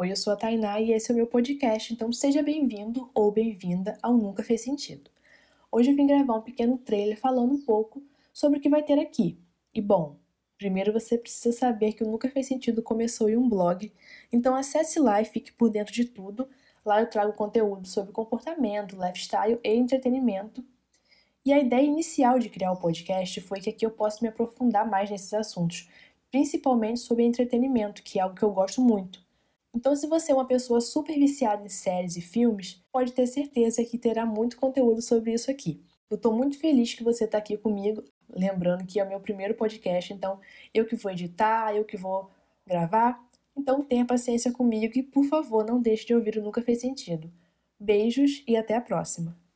Oi, eu sou a Tainá e esse é o meu podcast, então seja bem-vindo ou bem-vinda ao Nunca Fez Sentido. Hoje eu vim gravar um pequeno trailer falando um pouco sobre o que vai ter aqui. E bom, primeiro você precisa saber que o Nunca Fez Sentido começou em um blog, então acesse lá e fique por dentro de tudo. Lá eu trago conteúdo sobre comportamento, lifestyle e entretenimento. E a ideia inicial de criar o podcast foi que aqui eu possa me aprofundar mais nesses assuntos, principalmente sobre entretenimento, que é algo que eu gosto muito. Então, se você é uma pessoa super viciada em séries e filmes, pode ter certeza que terá muito conteúdo sobre isso aqui. Eu estou muito feliz que você está aqui comigo, lembrando que é o meu primeiro podcast, então eu que vou editar, eu que vou gravar. Então tenha paciência comigo e, por favor, não deixe de ouvir o Nunca Fez Sentido. Beijos e até a próxima!